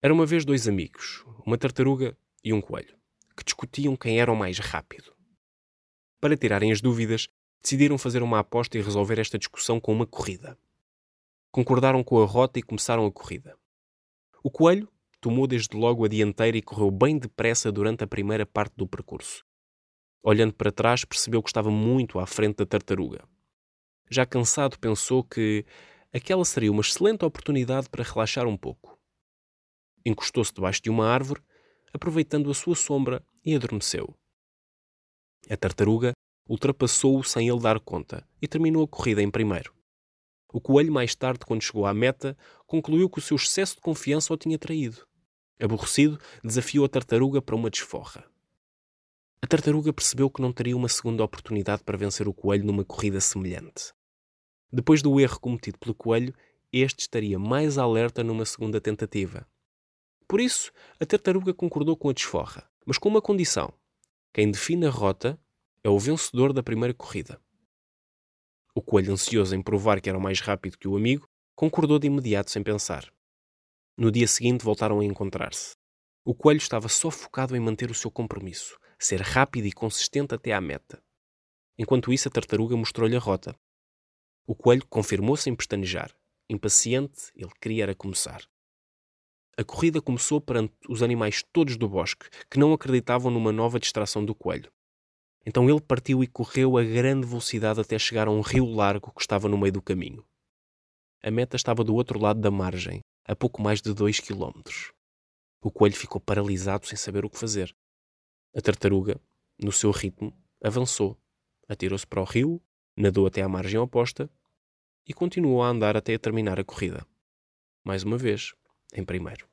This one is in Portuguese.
Era uma vez dois amigos, uma tartaruga e um coelho, que discutiam quem era o mais rápido. Para tirarem as dúvidas, decidiram fazer uma aposta e resolver esta discussão com uma corrida. Concordaram com a rota e começaram a corrida. O coelho tomou desde logo a dianteira e correu bem depressa durante a primeira parte do percurso. Olhando para trás, percebeu que estava muito à frente da tartaruga. Já cansado, pensou que aquela seria uma excelente oportunidade para relaxar um pouco encostou-se debaixo de uma árvore, aproveitando a sua sombra, e adormeceu. A tartaruga ultrapassou-o sem ele dar conta e terminou a corrida em primeiro. O coelho, mais tarde, quando chegou à meta, concluiu que o seu excesso de confiança o tinha traído. Aborrecido, desafiou a tartaruga para uma desforra. A tartaruga percebeu que não teria uma segunda oportunidade para vencer o coelho numa corrida semelhante. Depois do erro cometido pelo coelho, este estaria mais alerta numa segunda tentativa. Por isso, a tartaruga concordou com a desforra, mas com uma condição: quem define a rota é o vencedor da primeira corrida. O coelho, ansioso em provar que era mais rápido que o amigo, concordou de imediato sem pensar. No dia seguinte voltaram a encontrar-se. O coelho estava só focado em manter o seu compromisso, ser rápido e consistente até à meta. Enquanto isso, a tartaruga mostrou-lhe a rota. O coelho confirmou sem pestanejar. Impaciente, ele queria era começar. A corrida começou perante os animais todos do bosque, que não acreditavam numa nova distração do coelho. Então ele partiu e correu a grande velocidade até chegar a um rio largo que estava no meio do caminho. A meta estava do outro lado da margem, a pouco mais de dois quilómetros. O coelho ficou paralisado sem saber o que fazer. A tartaruga, no seu ritmo, avançou, atirou-se para o rio, nadou até à margem oposta e continuou a andar até terminar a corrida. Mais uma vez, em primeiro.